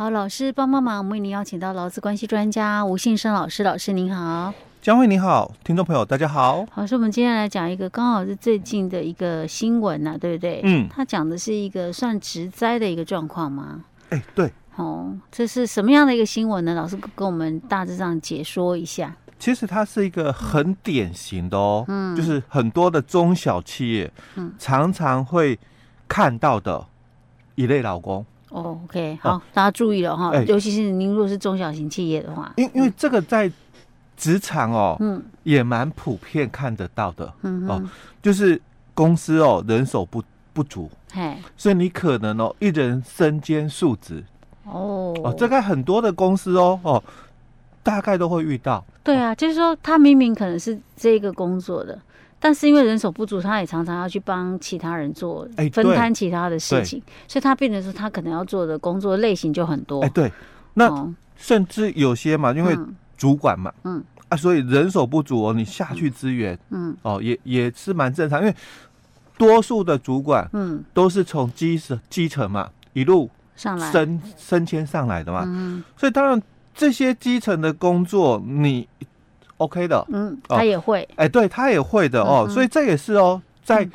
好，老师帮帮忙，我们为您邀请到劳资关系专家吴信生老师，老师您好。江慧你好，听众朋友大家好。老师我们今天来讲一个刚好是最近的一个新闻呐、啊，对不对？嗯，他讲的是一个算职灾的一个状况吗？哎、欸，对。哦，这是什么样的一个新闻呢？老师跟我们大致上解说一下。其实它是一个很典型的哦，嗯，就是很多的中小企业，嗯，常常会看到的一类劳工。哦，OK，好，哦、大家注意了哈，尤其是您如果是中小型企业的话，因因为这个在。职场哦，嗯，也蛮普遍看得到的，嗯哦，就是公司哦人手不不足，嘿，所以你可能哦一人身兼数职，哦。哦，这个很多的公司哦哦，大概都会遇到。对啊，就是说他明明可能是这个工作的，但是因为人手不足，他也常常要去帮其他人做，分摊其他的事情，所以他变成说他可能要做的工作类型就很多。哎，对，那甚至有些嘛，因为。主管嘛，嗯。啊，所以人手不足哦，你下去支援，嗯。哦，也也是蛮正常，因为多数的主管，嗯，都是从基层基层嘛一路上来。升升迁上来的嘛，嗯，所以当然这些基层的工作你 OK 的，嗯，他也会，哎，对他也会的哦，所以这也是哦，在。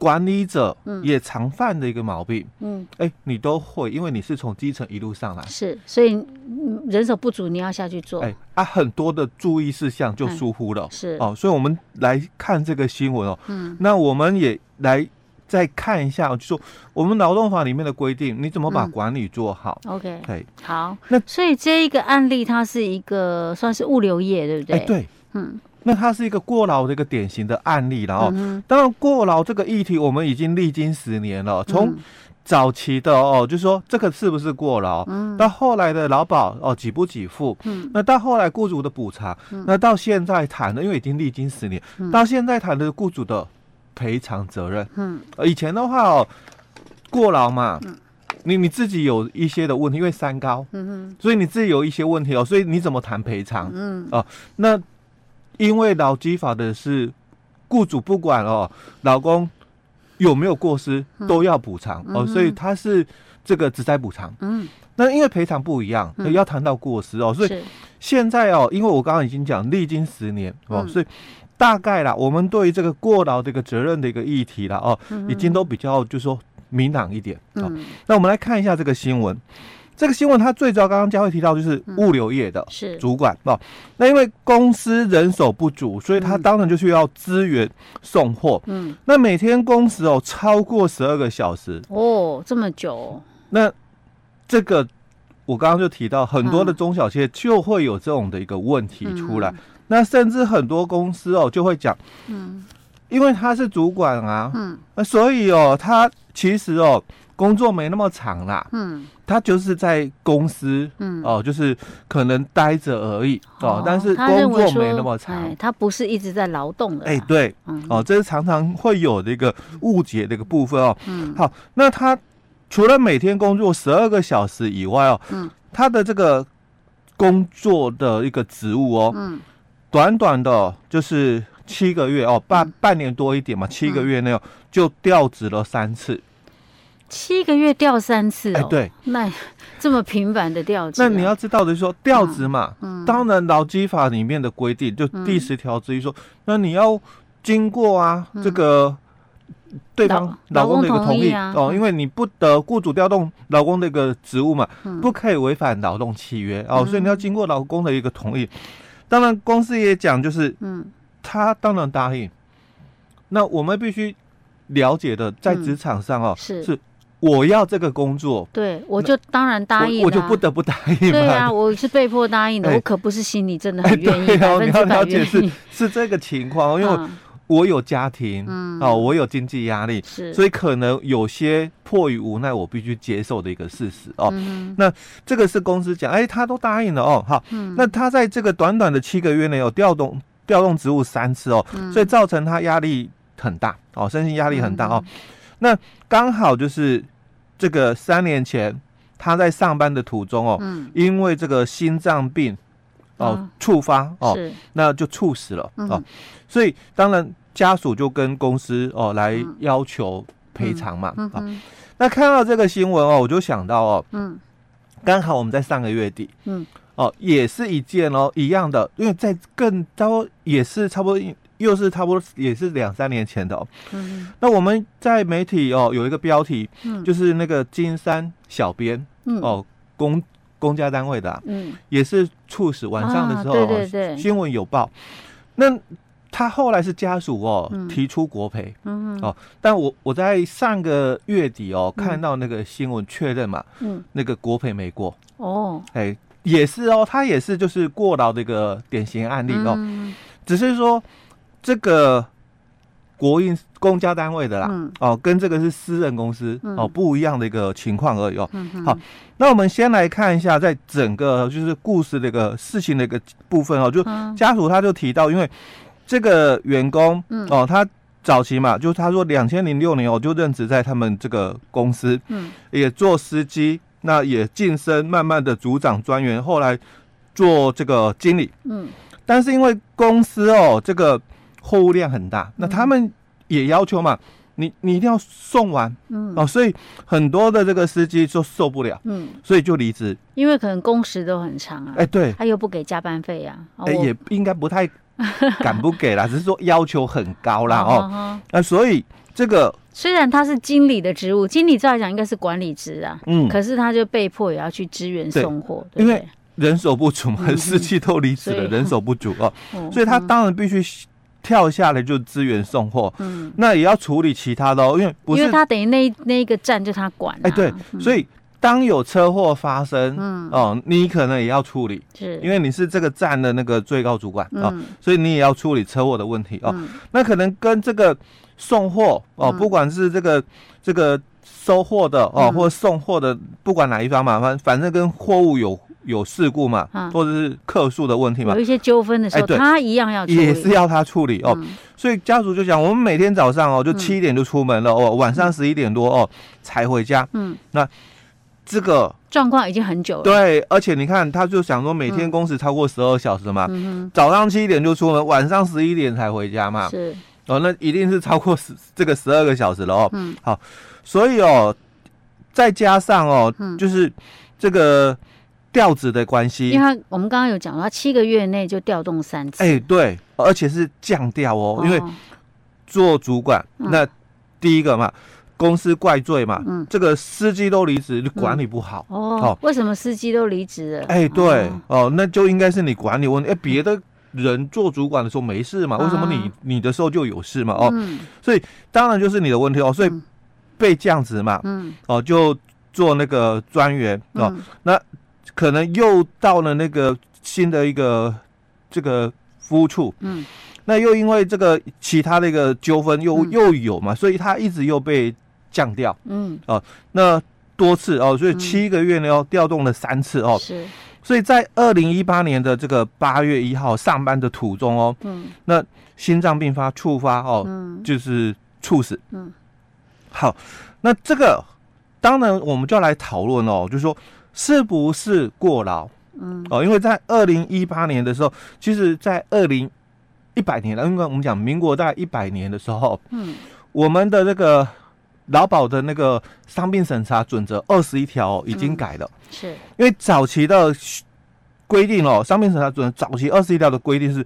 管理者也常犯的一个毛病，嗯，哎、欸，你都会，因为你是从基层一路上来，是，所以人手不足，你要下去做，哎、欸，啊，很多的注意事项就疏忽了，嗯、是，哦，所以我们来看这个新闻哦，嗯，那我们也来再看一下，就说我们劳动法里面的规定，你怎么把管理做好、嗯、？OK，对，好，那所以这一个案例，它是一个算是物流业，对不对？哎、欸，对，嗯。那它是一个过劳的一个典型的案例了哦。当然，过劳这个议题我们已经历经十年了。从早期的哦，就说这个是不是过劳？嗯。到后来的劳保哦，给不给付？嗯。那到后来雇主的补偿，那到现在谈的，因为已经历经十年，到现在谈的雇主的赔偿责任。嗯。以前的话哦，过劳嘛，你你自己有一些的问题，因为三高，嗯哼，所以你自己有一些问题哦，所以你怎么谈赔偿？嗯。哦，那。因为劳基法的是，雇主不管哦，老公有没有过失都要补偿、嗯、哦，所以他是这个只在补偿。嗯，那因为赔偿不一样，嗯、要谈到过失哦，所以现在哦，因为我刚刚已经讲历经十年哦，所以大概啦，我们对于这个过劳这个责任的一个议题啦哦，已经都比较就是说明朗一点。哦、嗯，那我们来看一下这个新闻。这个新闻它最早刚刚佳慧提到就是物流业的主管哦，那因为公司人手不足，所以他当然就需要资源送货。嗯，那每天工时哦超过十二个小时。哦，这么久。那这个我刚刚就提到很多的中小企业就会有这种的一个问题出来，那甚至很多公司哦就会讲，嗯，因为他是主管啊，嗯，那所以哦他其实哦。工作没那么长啦，嗯，他就是在公司，嗯，哦，就是可能待着而已，哦，但是工作没那么长，他不是一直在劳动的，哎，对，哦，这是常常会有的一个误解的一个部分哦，嗯，好，那他除了每天工作十二个小时以外哦，嗯，他的这个工作的一个职务哦，嗯，短短的就是七个月哦，半半年多一点嘛，七个月内哦，就调职了三次。七个月调三次哦，哎，对，那这么频繁的调职，那你要知道的是说调职嘛，嗯，当然劳基法里面的规定就第十条之一说，那你要经过啊这个对方老公的一个同意哦，因为你不得雇主调动老公的一个职务嘛，不可以违反劳动契约哦，所以你要经过老公的一个同意。当然公司也讲就是，嗯，他当然答应。那我们必须了解的，在职场上哦是是。我要这个工作，对，我就当然答应了，我就不得不答应。对啊，我是被迫答应的，我可不是心里真的很愿意，百分之百愿意。是是这个情况，因为我有家庭，哦，我有经济压力，是，所以可能有些迫于无奈，我必须接受的一个事实哦。那这个是公司讲，哎，他都答应了哦，好，那他在这个短短的七个月内有调动调动职务三次哦，所以造成他压力很大哦，身心压力很大哦。那刚好就是这个三年前，他在上班的途中哦，嗯、因为这个心脏病哦触发哦，那就猝死了、嗯、哦，所以当然家属就跟公司哦来要求赔偿嘛啊。那看到这个新闻哦，我就想到哦，嗯，刚好我们在上个月底，嗯，哦，也是一件哦一样的，因为在更多也是差不多，又是差不多也是两三年前的哦。嗯，那我们在媒体哦有一个标题，嗯，就是那个金山小编，嗯，哦公公家单位的，啊，嗯，也是猝死，晚上的时候，啊，对对对，新闻有报，那。他后来是家属哦、嗯、提出国赔，嗯哦，但我我在上个月底哦、嗯、看到那个新闻确认嘛，嗯，那个国赔没过。哦，哎，也是哦，他也是就是过劳的一个典型案例哦，嗯、只是说这个国营公家单位的啦，嗯、哦，跟这个是私人公司、嗯、哦不一样的一个情况而已哦。嗯、好，那我们先来看一下，在整个就是故事的一个事情的一个部分哦，就家属他就提到，因为。这个员工，嗯，哦，他早期嘛，就他说两千零六年，我就任职在他们这个公司，嗯，也做司机，那也晋升，慢慢的组长、专员，后来做这个经理，嗯，但是因为公司哦，这个货物量很大，那他们也要求嘛，你你一定要送完，嗯，哦，所以很多的这个司机就受不了，嗯，所以就离职，因为可能工时都很长啊，哎，对，他又不给加班费呀，哎，也应该不太。敢不给啦，只是说要求很高啦哦。那所以这个虽然他是经理的职务，经理照来讲应该是管理职啊，嗯，可是他就被迫也要去支援送货，因为人手不足嘛，司机都离职了，人手不足哦，所以他当然必须跳下来就支援送货，嗯，那也要处理其他的哦，因为不是因为他等于那那一个站就他管，哎，对，所以。当有车祸发生，嗯，哦，你可能也要处理，是，因为你是这个站的那个最高主管哦，所以你也要处理车祸的问题哦。那可能跟这个送货哦，不管是这个这个收货的哦，或送货的，不管哪一方嘛，反反正跟货物有有事故嘛，或者是客诉的问题嘛，有一些纠纷的时候，他一样要，也是要他处理哦。所以家属就讲，我们每天早上哦，就七点就出门了哦，晚上十一点多哦才回家，嗯，那。这个状况已经很久了。对，而且你看，他就想说每天工时超过十二小时嘛，嗯、早上七点就出门，晚上十一点才回家嘛。是。哦，那一定是超过十这个十二个小时了哦。嗯，好，所以哦，再加上哦，嗯、就是这个调职的关系，因为他我们刚刚有讲到，七个月内就调动三次。哎，对，而且是降调哦，哦因为做主管，嗯、那第一个嘛。公司怪罪嘛，嗯，这个司机都离职，就管理不好哦。为什么司机都离职了？哎，对哦，那就应该是你管理问题。哎，别的人做主管的时候没事嘛，为什么你你的时候就有事嘛？哦，所以当然就是你的问题哦。所以被降职嘛，嗯，哦，就做那个专员哦，那可能又到了那个新的一个这个服务处，嗯，那又因为这个其他的一个纠纷又又有嘛，所以他一直又被。降调，嗯，哦，那多次哦，所以七个月呢，要调动了三次哦，是，所以在二零一八年的这个八月一号上班的途中哦，嗯，那心脏病发触发哦，嗯，就是猝死，嗯，好，那这个当然我们就要来讨论哦，就是说是不是过劳，嗯，哦，因为在二零一八年的时候，其实在二零一百年了，因为我们讲民国大概一百年的时候，嗯，我们的那个。劳保的那个伤病审查准则二十一条已经改了，嗯、是。因为早期的规定哦，伤病审查准则早期二十一条的规定是，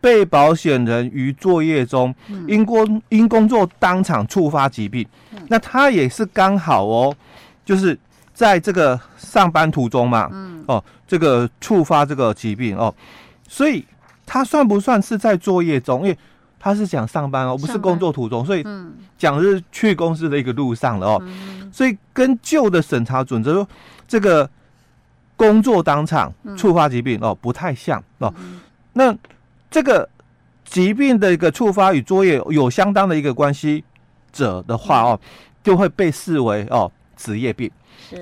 被保险人于作业中因工因工作当场触发疾病，嗯、那他也是刚好哦，就是在这个上班途中嘛，嗯、哦，这个触发这个疾病哦，所以他算不算是在作业中？因为他是讲上班哦，不是工作途中，所以讲是去公司的一个路上了哦。所以跟旧的审查准则说，这个工作当场触发疾病哦不太像哦。那这个疾病的一个触发与作业有相当的一个关系者的话哦，就会被视为哦职业病。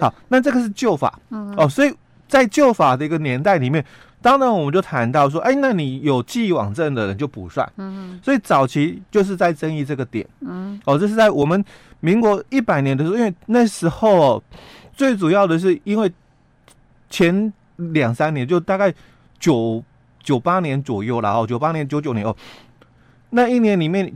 好，那这个是旧法哦，所以在旧法的一个年代里面。当然，我们就谈到说，哎，那你有既往症的人就不算。嗯，所以早期就是在争议这个点。嗯，哦，这是在我们民国一百年的时候，因为那时候最主要的是因为前两三年就大概九九八年左右了哦，九八年九九年哦，那一年里面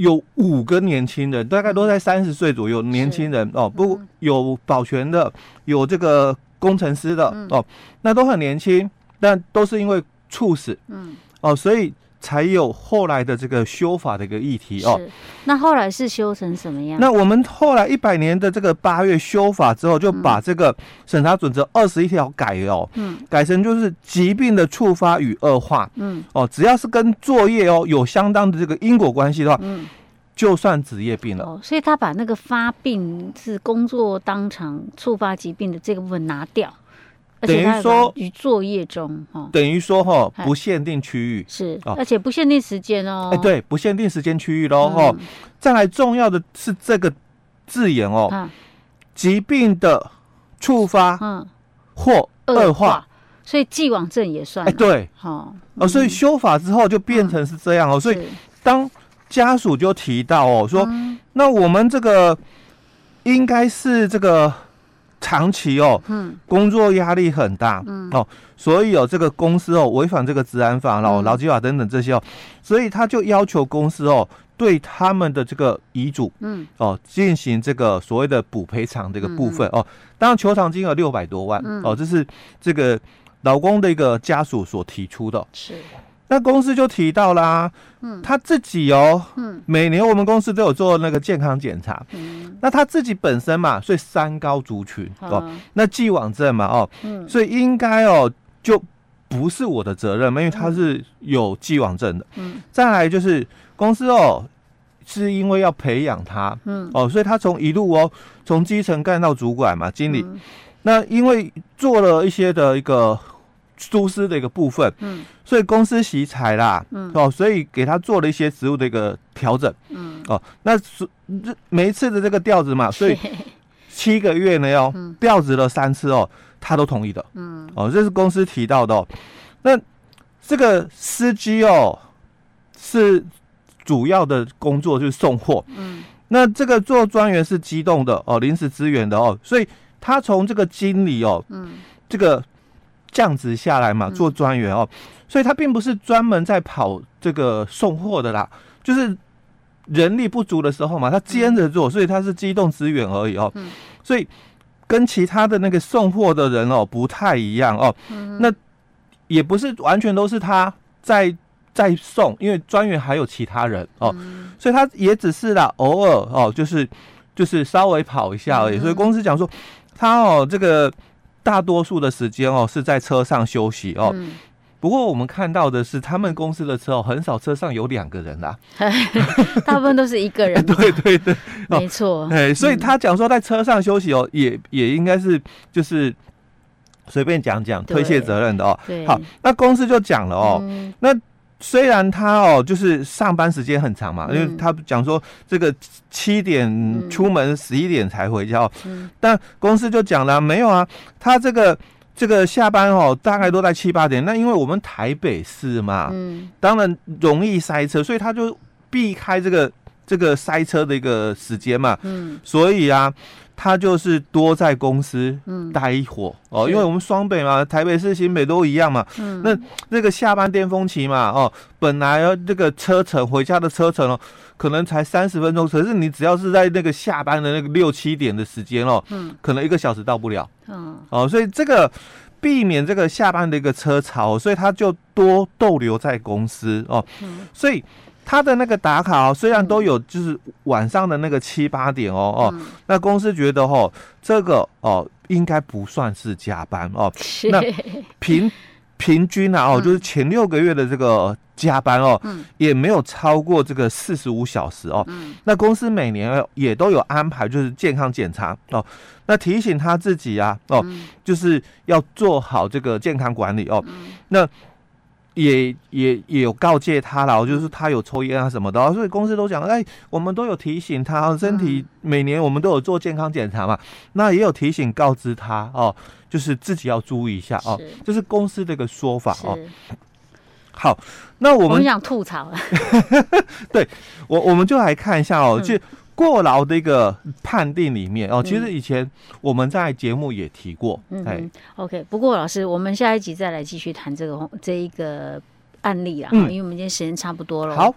有五个年轻人，大概都在三十岁左右，年轻人哦，不有保全的，有这个。工程师的哦，那都很年轻，但都是因为猝死，嗯，哦，所以。才有后来的这个修法的一个议题哦。那后来是修成什么样？那我们后来一百年的这个八月修法之后，就把这个审查准则二十一条改哦，嗯，改成就是疾病的触发与恶化，嗯，哦，只要是跟作业哦有相当的这个因果关系的话，嗯，就算职业病了。哦，所以他把那个发病是工作当场触发疾病的这个部分拿掉。等于说，于作业中哈，等于说哈，不限定区域。是，而且不限定时间哦。哎，对，不限定时间区域喽哈。再来重要的是这个字眼哦，疾病的触发，嗯，或恶化，所以既往症也算。哎，对，好哦，所以修法之后就变成是这样哦。所以当家属就提到哦，说那我们这个应该是这个。长期哦，嗯，工作压力很大，嗯。哦，所以有、哦、这个公司哦违反这个治安法、然后劳基法等等这些哦，所以他就要求公司哦对他们的这个遗嘱，嗯。哦进行这个所谓的补赔偿这个部分哦，当然求偿金额六百多万哦，这是这个老公的一个家属所提出的，是。那公司就提到啦，嗯，他自己哦，嗯，每年我们公司都有做那个健康检查，嗯，那他自己本身嘛，所以三高族群哦，那既往症嘛，哦，嗯，所以应该哦就不是我的责任嘛，因为他是有既往症的，嗯，再来就是公司哦，是因为要培养他，嗯，哦，所以他从一路哦，从基层干到主管嘛，经理，那因为做了一些的一个。疏失的一个部分，嗯，所以公司惜才啦，嗯，哦，所以给他做了一些职务的一个调整，嗯，哦，那是每一次的这个调职嘛，所以七个月呢要调职了三次哦，他都同意的，嗯，哦，这是公司提到的哦，那这个司机哦是主要的工作就是送货，嗯，那这个做专员是机动的哦，临时支援的哦，所以他从这个经理哦，嗯，这个。降职下来嘛，做专员哦，嗯、所以他并不是专门在跑这个送货的啦，就是人力不足的时候嘛，他兼着做，所以他是机动资源而已哦。嗯、所以跟其他的那个送货的人哦不太一样哦。嗯、那也不是完全都是他在在送，因为专员还有其他人哦，嗯、所以他也只是啦，偶尔哦，就是就是稍微跑一下而已。嗯、所以公司讲说他哦这个。大多数的时间哦是在车上休息哦，嗯、不过我们看到的是他们公司的车哦很少车上有两个人啦，大部分都是一个人。对对对，没错。哎，所以他讲说在车上休息哦，也也应该是就是随便讲讲推卸责任的哦。对，好，那公司就讲了哦，嗯、那。虽然他哦，就是上班时间很长嘛，因为他讲说这个七点出门，十一点才回家，但公司就讲了没有啊，他这个这个下班哦，大概都在七八点。那因为我们台北市嘛，嗯。当然容易塞车，所以他就避开这个这个塞车的一个时间嘛，嗯。所以啊。他就是多在公司待一会哦，因为我们双北嘛，台北市、新北都一样嘛。嗯，那那个下班巅峰期嘛，哦，本来要这个车程回家的车程哦，可能才三十分钟，可是你只要是在那个下班的那个六七点的时间哦，嗯，可能一个小时到不了。嗯，哦，所以这个避免这个下班的一个车潮，所以他就多逗留在公司哦。嗯，所以。他的那个打卡哦，虽然都有，就是晚上的那个七八点哦哦，那公司觉得哦，这个哦应该不算是加班哦。那平 平均啊哦，就是前六个月的这个加班哦，也没有超过这个四十五小时哦。那公司每年也都有安排，就是健康检查哦。那提醒他自己啊哦，就是要做好这个健康管理哦。那。也也也有告诫他了，就是他有抽烟啊什么的，所以公司都讲，哎，我们都有提醒他，身体每年我们都有做健康检查嘛，那也有提醒告知他哦，就是自己要注意一下哦，这是，公司的一个说法哦。好，那我们，我们想吐槽了，对我我们就来看一下哦，就。过劳的一个判定里面哦，其实以前我们在节目也提过。嗯，嗯，OK。不过老师，我们下一集再来继续谈这个这一个案例啊，嗯，因为我们今天时间差不多了。好。